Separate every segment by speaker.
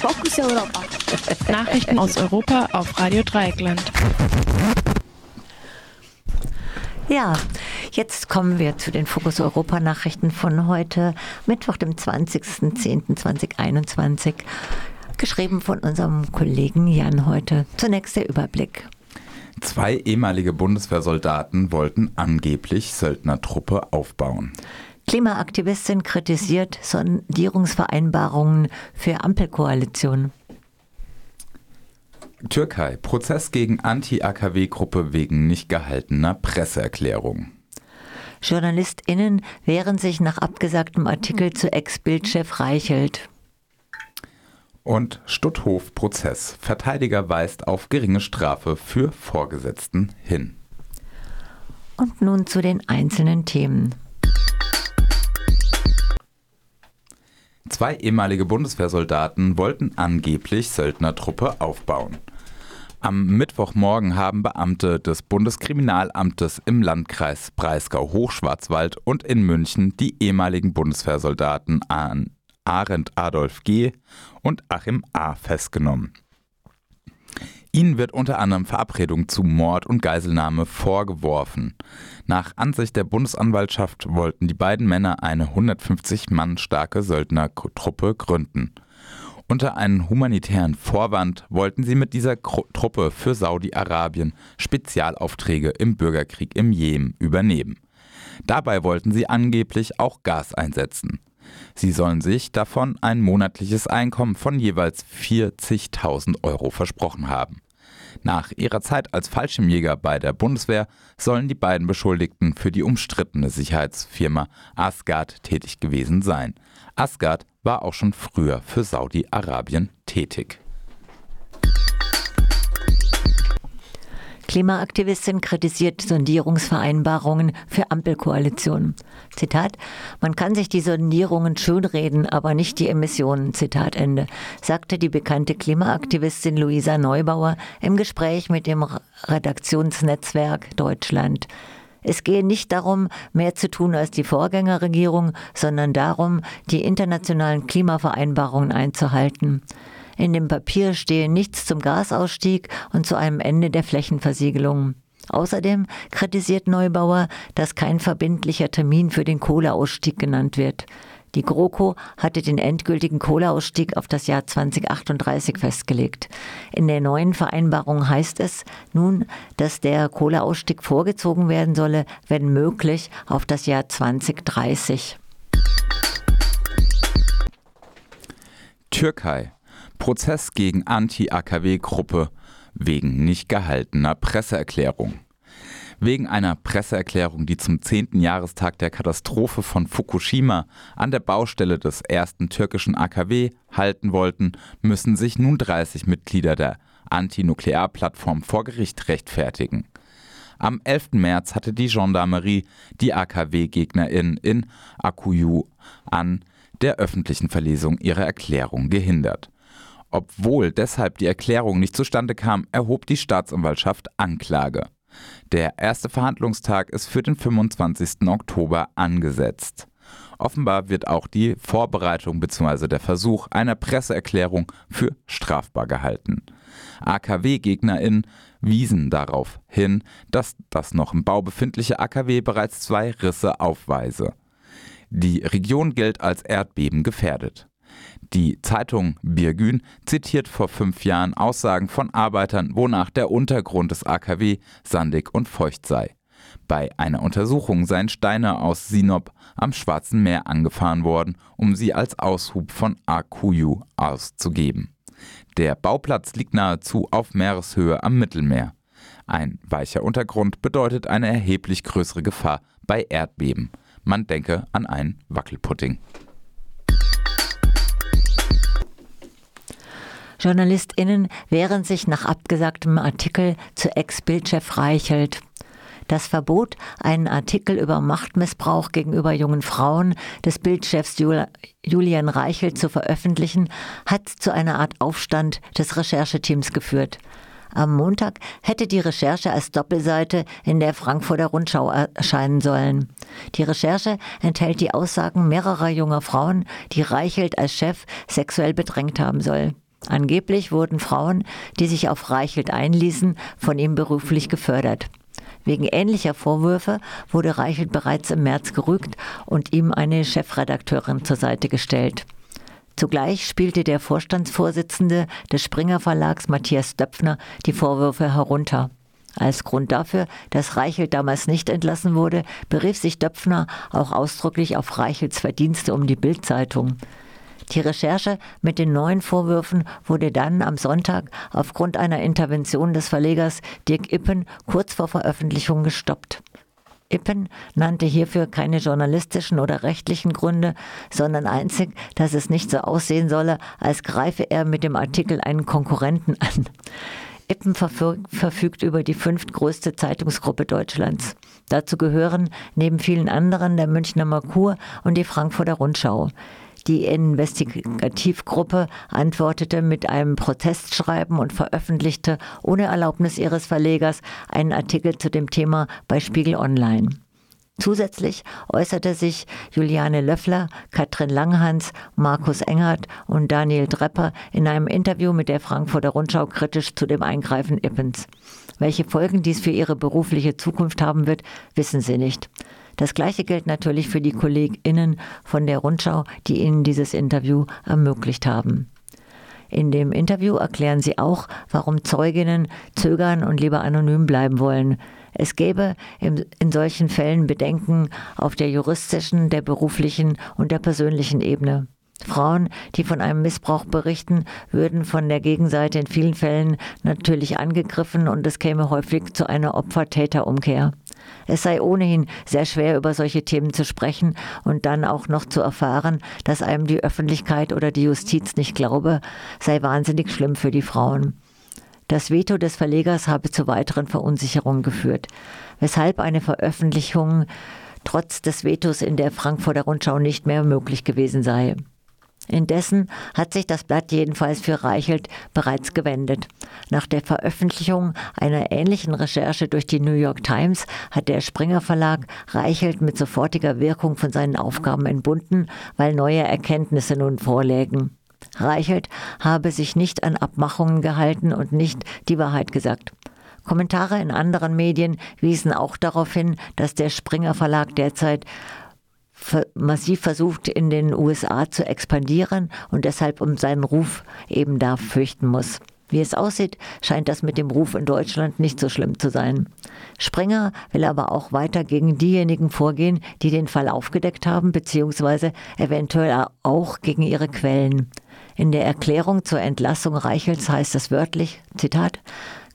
Speaker 1: Fokus Europa.
Speaker 2: Nachrichten aus Europa auf Radio Dreieckland.
Speaker 3: Ja, jetzt kommen wir zu den Fokus Europa Nachrichten von heute, Mittwoch, dem 20.10.2021. Geschrieben von unserem Kollegen Jan heute. Zunächst der Überblick.
Speaker 4: Zwei ehemalige Bundeswehrsoldaten wollten angeblich Söldnertruppe aufbauen.
Speaker 3: Klimaaktivistin kritisiert Sondierungsvereinbarungen für Ampelkoalition.
Speaker 4: Türkei, Prozess gegen Anti-AKW-Gruppe wegen nicht gehaltener Presseerklärung.
Speaker 3: JournalistInnen wehren sich nach abgesagtem Artikel zu Ex-Bildchef Reichelt.
Speaker 4: Und Stutthof-Prozess. Verteidiger weist auf geringe Strafe für Vorgesetzten hin.
Speaker 3: Und nun zu den einzelnen Themen.
Speaker 4: Zwei ehemalige Bundeswehrsoldaten wollten angeblich Söldnertruppe aufbauen. Am Mittwochmorgen haben Beamte des Bundeskriminalamtes im Landkreis Breisgau-Hochschwarzwald und in München die ehemaligen Bundeswehrsoldaten Arendt Adolf G. und Achim A. festgenommen. Ihnen wird unter anderem Verabredung zu Mord und Geiselnahme vorgeworfen. Nach Ansicht der Bundesanwaltschaft wollten die beiden Männer eine 150 Mann starke Söldnertruppe gründen. Unter einem humanitären Vorwand wollten sie mit dieser Truppe für Saudi-Arabien Spezialaufträge im Bürgerkrieg im Jemen übernehmen. Dabei wollten sie angeblich auch Gas einsetzen. Sie sollen sich davon ein monatliches Einkommen von jeweils 40.000 Euro versprochen haben. Nach ihrer Zeit als Fallschirmjäger bei der Bundeswehr sollen die beiden Beschuldigten für die umstrittene Sicherheitsfirma Asgard tätig gewesen sein. Asgard war auch schon früher für Saudi-Arabien tätig.
Speaker 3: Klimaaktivistin kritisiert Sondierungsvereinbarungen für Ampelkoalitionen. Zitat, man kann sich die Sondierungen schönreden, aber nicht die Emissionen, Zitat Ende, sagte die bekannte Klimaaktivistin Luisa Neubauer im Gespräch mit dem Redaktionsnetzwerk Deutschland. Es gehe nicht darum, mehr zu tun als die Vorgängerregierung, sondern darum, die internationalen Klimavereinbarungen einzuhalten. In dem Papier stehe nichts zum Gasausstieg und zu einem Ende der Flächenversiegelung. Außerdem kritisiert Neubauer, dass kein verbindlicher Termin für den Kohleausstieg genannt wird. Die GroKo hatte den endgültigen Kohleausstieg auf das Jahr 2038 festgelegt. In der neuen Vereinbarung heißt es nun, dass der Kohleausstieg vorgezogen werden solle, wenn möglich, auf das Jahr 2030.
Speaker 4: Türkei. Prozess gegen Anti-AKW-Gruppe wegen nicht gehaltener Presseerklärung. Wegen einer Presseerklärung, die zum 10. Jahrestag der Katastrophe von Fukushima an der Baustelle des ersten türkischen AKW halten wollten, müssen sich nun 30 Mitglieder der Anti-Nuklear-Plattform vor Gericht rechtfertigen. Am 11. März hatte die Gendarmerie die AKW-GegnerInnen in Akuyu an der öffentlichen Verlesung ihrer Erklärung gehindert. Obwohl deshalb die Erklärung nicht zustande kam, erhob die Staatsanwaltschaft Anklage. Der erste Verhandlungstag ist für den 25. Oktober angesetzt. Offenbar wird auch die Vorbereitung bzw. der Versuch einer Presseerklärung für strafbar gehalten. AKW-GegnerInnen wiesen darauf hin, dass das noch im Bau befindliche AKW bereits zwei Risse aufweise. Die Region gilt als Erdbeben gefährdet. Die Zeitung Birgün zitiert vor fünf Jahren Aussagen von Arbeitern, wonach der Untergrund des AKW sandig und feucht sei. Bei einer Untersuchung seien Steine aus Sinop am Schwarzen Meer angefahren worden, um sie als Aushub von Akuyu auszugeben. Der Bauplatz liegt nahezu auf Meereshöhe am Mittelmeer. Ein weicher Untergrund bedeutet eine erheblich größere Gefahr bei Erdbeben. Man denke an einen Wackelpudding.
Speaker 3: JournalistInnen wehren sich nach abgesagtem Artikel zu Ex-Bildchef Reichelt. Das Verbot, einen Artikel über Machtmissbrauch gegenüber jungen Frauen des Bildchefs Julian Reichelt zu veröffentlichen, hat zu einer Art Aufstand des Rechercheteams geführt. Am Montag hätte die Recherche als Doppelseite in der Frankfurter Rundschau erscheinen sollen. Die Recherche enthält die Aussagen mehrerer junger Frauen, die Reichelt als Chef sexuell bedrängt haben soll. Angeblich wurden Frauen, die sich auf Reichelt einließen, von ihm beruflich gefördert. Wegen ähnlicher Vorwürfe wurde Reichelt bereits im März gerügt und ihm eine Chefredakteurin zur Seite gestellt. Zugleich spielte der Vorstandsvorsitzende des Springer Verlags Matthias Döpfner die Vorwürfe herunter. Als Grund dafür, dass Reichelt damals nicht entlassen wurde, berief sich Döpfner auch ausdrücklich auf Reichelts Verdienste um die Bildzeitung. Die Recherche mit den neuen Vorwürfen wurde dann am Sonntag aufgrund einer Intervention des Verlegers Dirk Ippen kurz vor Veröffentlichung gestoppt. Ippen nannte hierfür keine journalistischen oder rechtlichen Gründe, sondern einzig, dass es nicht so aussehen solle, als greife er mit dem Artikel einen Konkurrenten an. Ippen verfügt über die fünftgrößte Zeitungsgruppe Deutschlands. Dazu gehören neben vielen anderen der Münchner Merkur und die Frankfurter Rundschau. Die Investigativgruppe antwortete mit einem Protestschreiben und veröffentlichte ohne Erlaubnis ihres Verlegers einen Artikel zu dem Thema bei Spiegel Online. Zusätzlich äußerte sich Juliane Löffler, Katrin Langhans, Markus Engert und Daniel Drepper in einem Interview mit der Frankfurter Rundschau kritisch zu dem Eingreifen Ippens. Welche Folgen dies für ihre berufliche Zukunft haben wird, wissen sie nicht. Das Gleiche gilt natürlich für die KollegInnen von der Rundschau, die Ihnen dieses Interview ermöglicht haben. In dem Interview erklären sie auch, warum Zeuginnen zögern und lieber anonym bleiben wollen. Es gäbe in solchen Fällen Bedenken auf der juristischen, der beruflichen und der persönlichen Ebene. Frauen, die von einem Missbrauch berichten, würden von der Gegenseite in vielen Fällen natürlich angegriffen und es käme häufig zu einer Opfer-Täter-Umkehr. Es sei ohnehin sehr schwer, über solche Themen zu sprechen und dann auch noch zu erfahren, dass einem die Öffentlichkeit oder die Justiz nicht glaube, sei wahnsinnig schlimm für die Frauen. Das Veto des Verlegers habe zu weiteren Verunsicherungen geführt, weshalb eine Veröffentlichung trotz des Vetos in der Frankfurter Rundschau nicht mehr möglich gewesen sei. Indessen hat sich das Blatt jedenfalls für Reichelt bereits gewendet. Nach der Veröffentlichung einer ähnlichen Recherche durch die New York Times hat der Springer Verlag Reichelt mit sofortiger Wirkung von seinen Aufgaben entbunden, weil neue Erkenntnisse nun vorlägen. Reichelt habe sich nicht an Abmachungen gehalten und nicht die Wahrheit gesagt. Kommentare in anderen Medien wiesen auch darauf hin, dass der Springer Verlag derzeit massiv versucht, in den USA zu expandieren und deshalb um seinen Ruf eben da fürchten muss. Wie es aussieht, scheint das mit dem Ruf in Deutschland nicht so schlimm zu sein. Springer will aber auch weiter gegen diejenigen vorgehen, die den Fall aufgedeckt haben, beziehungsweise eventuell auch gegen ihre Quellen. In der Erklärung zur Entlassung Reichels heißt es wörtlich, Zitat,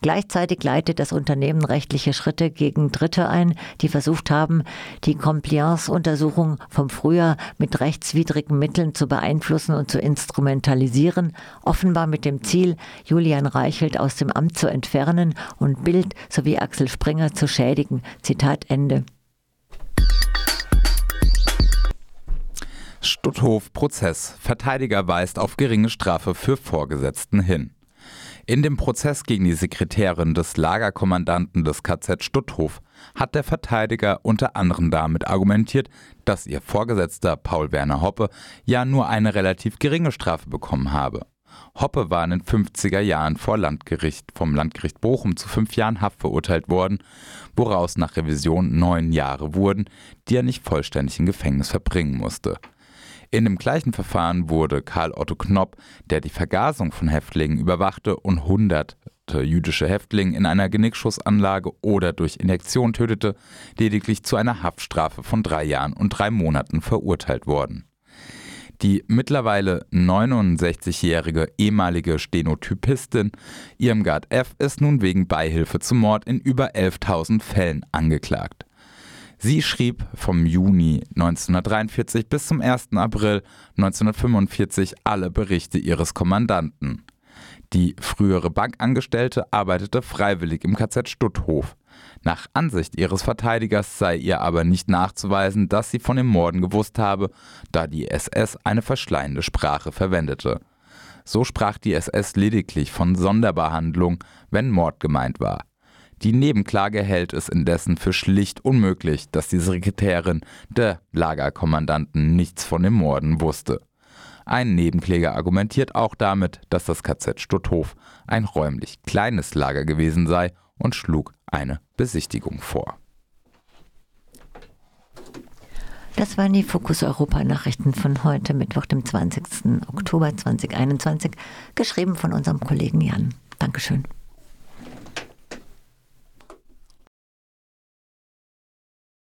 Speaker 3: Gleichzeitig leitet das Unternehmen rechtliche Schritte gegen Dritte ein, die versucht haben, die Compliance-Untersuchung vom Frühjahr mit rechtswidrigen Mitteln zu beeinflussen und zu instrumentalisieren, offenbar mit dem Ziel, Julian Reichelt aus dem Amt zu entfernen und Bild sowie Axel Springer zu schädigen. Zitat Ende.
Speaker 4: Stutthof Prozess. Verteidiger weist auf geringe Strafe für Vorgesetzten hin. In dem Prozess gegen die Sekretärin des Lagerkommandanten des KZ Stutthof hat der Verteidiger unter anderem damit argumentiert, dass ihr Vorgesetzter Paul Werner Hoppe ja nur eine relativ geringe Strafe bekommen habe. Hoppe war in den 50er Jahren vor Landgericht vom Landgericht Bochum zu fünf Jahren Haft verurteilt worden, woraus nach Revision neun Jahre wurden, die er nicht vollständig im Gefängnis verbringen musste. In dem gleichen Verfahren wurde Karl Otto Knopp, der die Vergasung von Häftlingen überwachte und hunderte jüdische Häftlinge in einer Genickschussanlage oder durch Injektion tötete, lediglich zu einer Haftstrafe von drei Jahren und drei Monaten verurteilt worden. Die mittlerweile 69-jährige ehemalige Stenotypistin Irmgard F. ist nun wegen Beihilfe zum Mord in über 11.000 Fällen angeklagt. Sie schrieb vom Juni 1943 bis zum 1. April 1945 alle Berichte ihres Kommandanten. Die frühere Bankangestellte arbeitete freiwillig im KZ Stutthof. Nach Ansicht ihres Verteidigers sei ihr aber nicht nachzuweisen, dass sie von den Morden gewusst habe, da die SS eine verschleiende Sprache verwendete. So sprach die SS lediglich von Sonderbehandlung, wenn Mord gemeint war. Die Nebenklage hält es indessen für schlicht unmöglich, dass die Sekretärin der Lagerkommandanten nichts von den Morden wusste. Ein Nebenkläger argumentiert auch damit, dass das KZ Stutthof ein räumlich kleines Lager gewesen sei und schlug eine Besichtigung vor.
Speaker 3: Das waren die Fokus Europa Nachrichten von heute, Mittwoch, dem 20. Oktober 2021, geschrieben von unserem Kollegen Jan. Dankeschön.